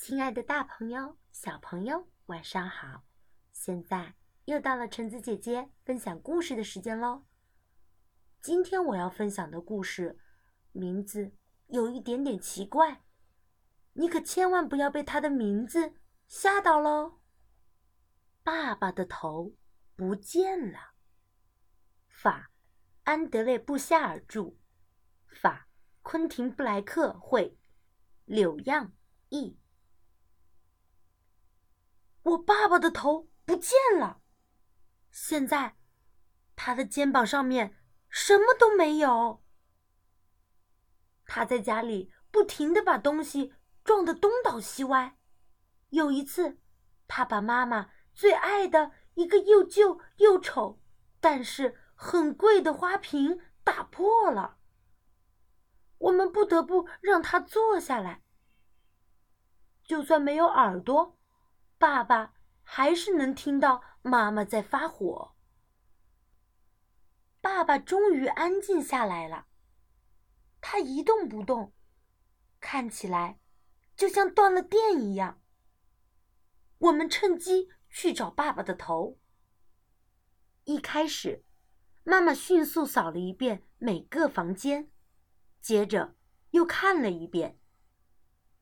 亲爱的，大朋友、小朋友，晚上好！现在又到了橙子姐姐分享故事的时间喽。今天我要分享的故事名字有一点点奇怪，你可千万不要被它的名字吓到喽。爸爸的头不见了。法，安德烈·布夏尔著，法，昆廷·布莱克绘，柳样译。我爸爸的头不见了，现在他的肩膀上面什么都没有。他在家里不停的把东西撞得东倒西歪。有一次，他把妈妈最爱的一个又旧又丑，但是很贵的花瓶打破了。我们不得不让他坐下来。就算没有耳朵。爸爸还是能听到妈妈在发火。爸爸终于安静下来了，他一动不动，看起来就像断了电一样。我们趁机去找爸爸的头。一开始，妈妈迅速扫了一遍每个房间，接着又看了一遍。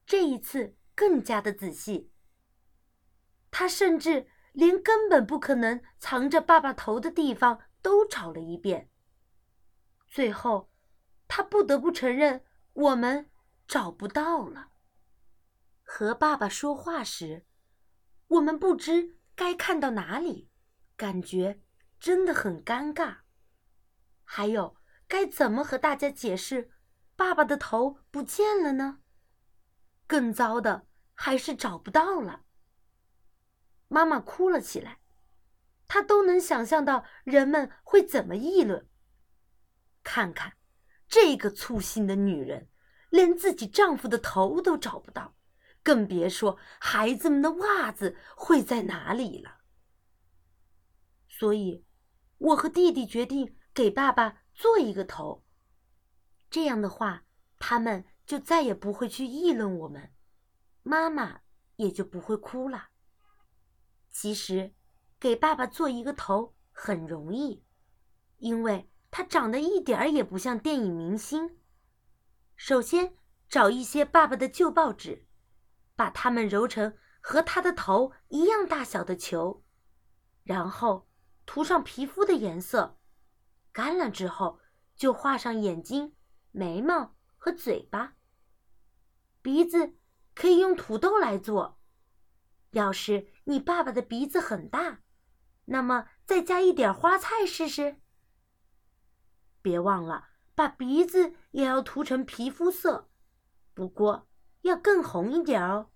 这一次更加的仔细。他甚至连根本不可能藏着爸爸头的地方都找了一遍。最后，他不得不承认，我们找不到了。和爸爸说话时，我们不知该看到哪里，感觉真的很尴尬。还有，该怎么和大家解释爸爸的头不见了呢？更糟的还是找不到了。妈妈哭了起来，她都能想象到人们会怎么议论。看看，这个粗心的女人，连自己丈夫的头都找不到，更别说孩子们的袜子会在哪里了。所以，我和弟弟决定给爸爸做一个头。这样的话，他们就再也不会去议论我们，妈妈也就不会哭了。其实，给爸爸做一个头很容易，因为他长得一点儿也不像电影明星。首先，找一些爸爸的旧报纸，把它们揉成和他的头一样大小的球，然后涂上皮肤的颜色，干了之后就画上眼睛、眉毛和嘴巴。鼻子可以用土豆来做。要是你爸爸的鼻子很大，那么再加一点花菜试试。别忘了把鼻子也要涂成皮肤色，不过要更红一点哦。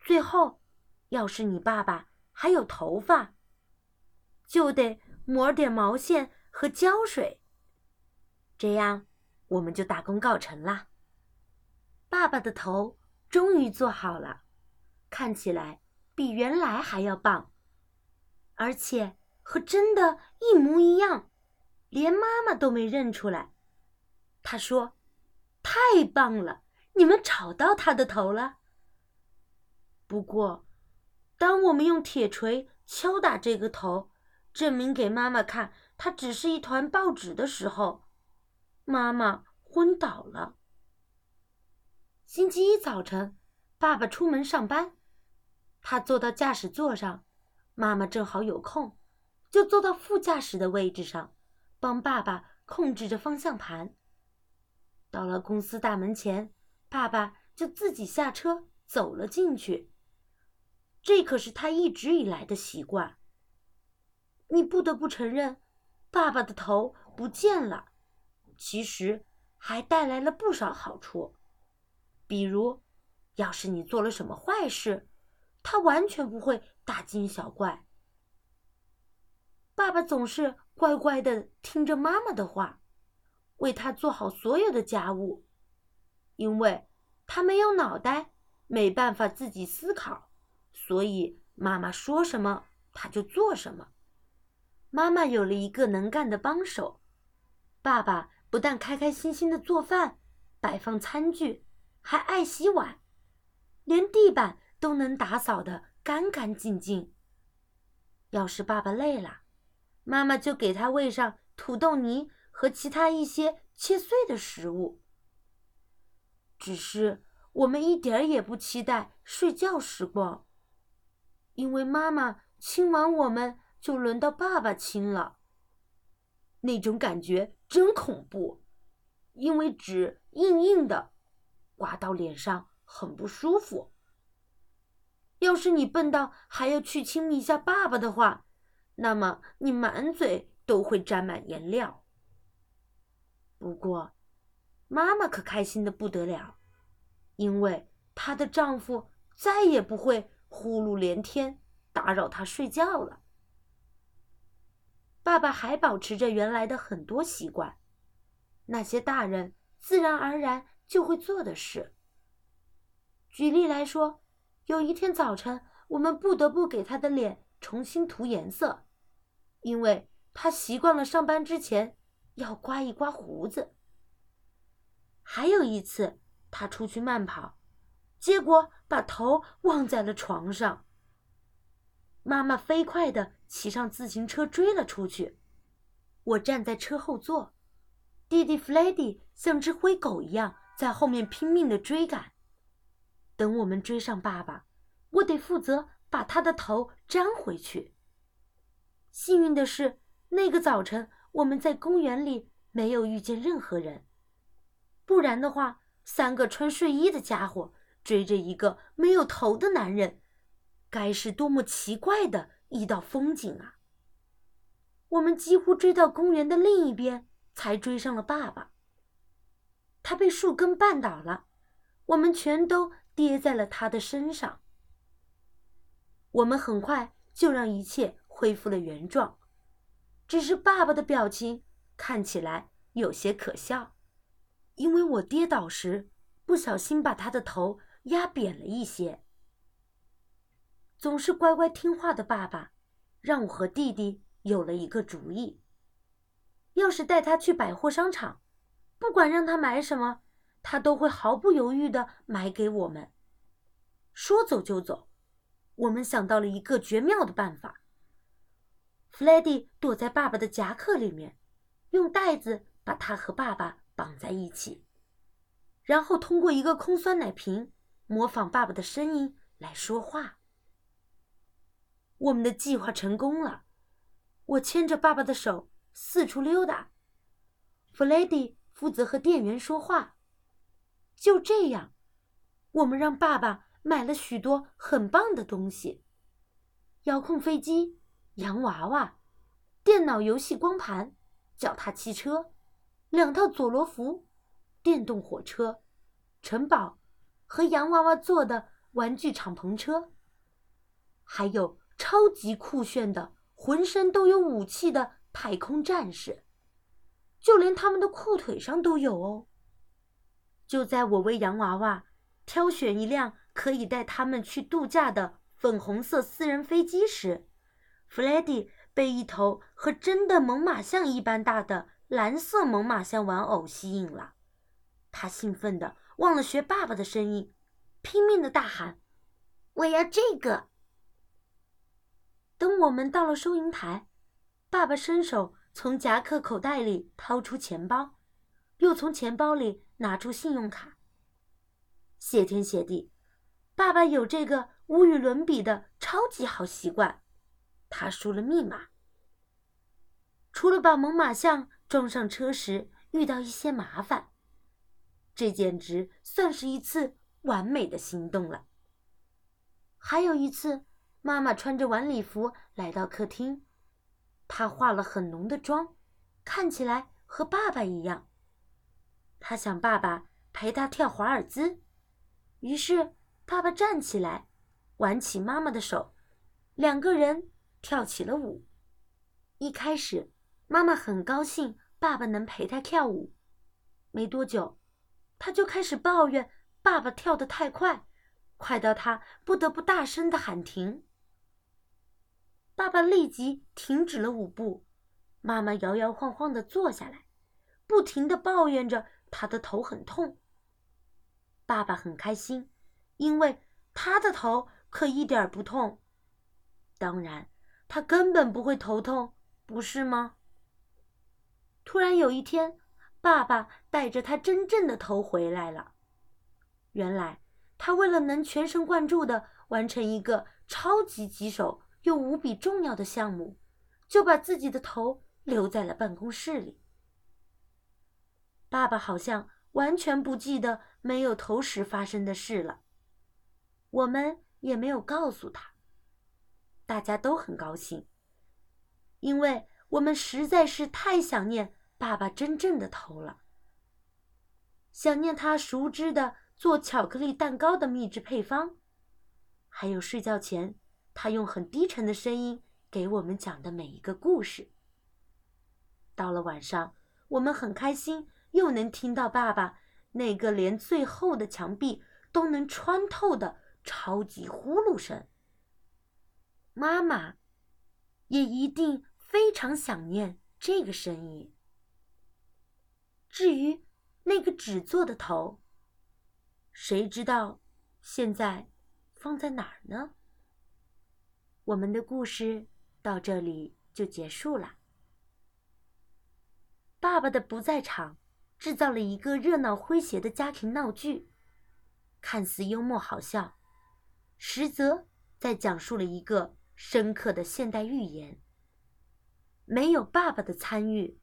最后，要是你爸爸还有头发，就得抹点毛线和胶水，这样我们就大功告成啦。爸爸的头终于做好了。看起来比原来还要棒，而且和真的一模一样，连妈妈都没认出来。他说：“太棒了，你们找到他的头了。”不过，当我们用铁锤敲打这个头，证明给妈妈看它只是一团报纸的时候，妈妈昏倒了。星期一早晨，爸爸出门上班。他坐到驾驶座上，妈妈正好有空，就坐到副驾驶的位置上，帮爸爸控制着方向盘。到了公司大门前，爸爸就自己下车走了进去。这可是他一直以来的习惯。你不得不承认，爸爸的头不见了，其实还带来了不少好处，比如，要是你做了什么坏事。他完全不会大惊小怪。爸爸总是乖乖的听着妈妈的话，为他做好所有的家务，因为他没有脑袋，没办法自己思考，所以妈妈说什么他就做什么。妈妈有了一个能干的帮手，爸爸不但开开心心的做饭、摆放餐具，还爱洗碗。连地板都能打扫得干干净净。要是爸爸累了，妈妈就给他喂上土豆泥和其他一些切碎的食物。只是我们一点儿也不期待睡觉时光，因为妈妈亲完我们，就轮到爸爸亲了。那种感觉真恐怖，因为纸硬硬的，刮到脸上很不舒服。要是你笨到还要去亲密一下爸爸的话，那么你满嘴都会沾满颜料。不过，妈妈可开心的不得了，因为她的丈夫再也不会呼噜连天，打扰她睡觉了。爸爸还保持着原来的很多习惯，那些大人自然而然就会做的事。举例来说。有一天早晨，我们不得不给他的脸重新涂颜色，因为他习惯了上班之前要刮一刮胡子。还有一次，他出去慢跑，结果把头忘在了床上。妈妈飞快地骑上自行车追了出去，我站在车后座，弟弟弗雷迪像只灰狗一样在后面拼命地追赶。等我们追上爸爸，我得负责把他的头粘回去。幸运的是，那个早晨我们在公园里没有遇见任何人，不然的话，三个穿睡衣的家伙追着一个没有头的男人，该是多么奇怪的一道风景啊！我们几乎追到公园的另一边，才追上了爸爸。他被树根绊倒了，我们全都。跌在了他的身上。我们很快就让一切恢复了原状，只是爸爸的表情看起来有些可笑，因为我跌倒时不小心把他的头压扁了一些。总是乖乖听话的爸爸，让我和弟弟有了一个主意：要是带他去百货商场，不管让他买什么。他都会毫不犹豫的买给我们。说走就走，我们想到了一个绝妙的办法。弗雷迪躲在爸爸的夹克里面，用带子把他和爸爸绑在一起，然后通过一个空酸奶瓶模仿爸爸的声音来说话。我们的计划成功了，我牵着爸爸的手四处溜达，弗雷迪负责和店员说话。就这样，我们让爸爸买了许多很棒的东西：遥控飞机、洋娃娃、电脑游戏光盘、脚踏汽车、两套佐罗服、电动火车、城堡和洋娃娃做的玩具敞篷车，还有超级酷炫的、浑身都有武器的太空战士，就连他们的裤腿上都有哦。就在我为洋娃娃挑选一辆可以带他们去度假的粉红色私人飞机时，弗雷迪被一头和真的猛犸象一般大的蓝色猛犸象玩偶吸引了。他兴奋的忘了学爸爸的声音，拼命的大喊：“我要这个！”等我们到了收银台，爸爸伸手从夹克口袋里掏出钱包，又从钱包里。拿出信用卡。谢天谢地，爸爸有这个无与伦比的超级好习惯。他输了密码。除了把猛犸象装上车时遇到一些麻烦，这简直算是一次完美的行动了。还有一次，妈妈穿着晚礼服来到客厅，她化了很浓的妆，看起来和爸爸一样。他想爸爸陪他跳华尔兹，于是爸爸站起来，挽起妈妈的手，两个人跳起了舞。一开始，妈妈很高兴爸爸能陪她跳舞，没多久，她就开始抱怨爸爸跳得太快，快到她不得不大声的喊停。爸爸立即停止了舞步，妈妈摇摇晃晃的坐下来，不停的抱怨着。他的头很痛。爸爸很开心，因为他的头可一点不痛。当然，他根本不会头痛，不是吗？突然有一天，爸爸带着他真正的头回来了。原来，他为了能全神贯注的完成一个超级棘手又无比重要的项目，就把自己的头留在了办公室里。爸爸好像完全不记得没有头时发生的事了。我们也没有告诉他。大家都很高兴，因为我们实在是太想念爸爸真正的头了，想念他熟知的做巧克力蛋糕的秘制配方，还有睡觉前他用很低沉的声音给我们讲的每一个故事。到了晚上，我们很开心。又能听到爸爸那个连最厚的墙壁都能穿透的超级呼噜声。妈妈也一定非常想念这个声音。至于那个纸做的头，谁知道现在放在哪儿呢？我们的故事到这里就结束了。爸爸的不在场。制造了一个热闹诙谐的家庭闹剧，看似幽默好笑，实则在讲述了一个深刻的现代寓言。没有爸爸的参与，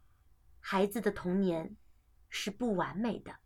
孩子的童年是不完美的。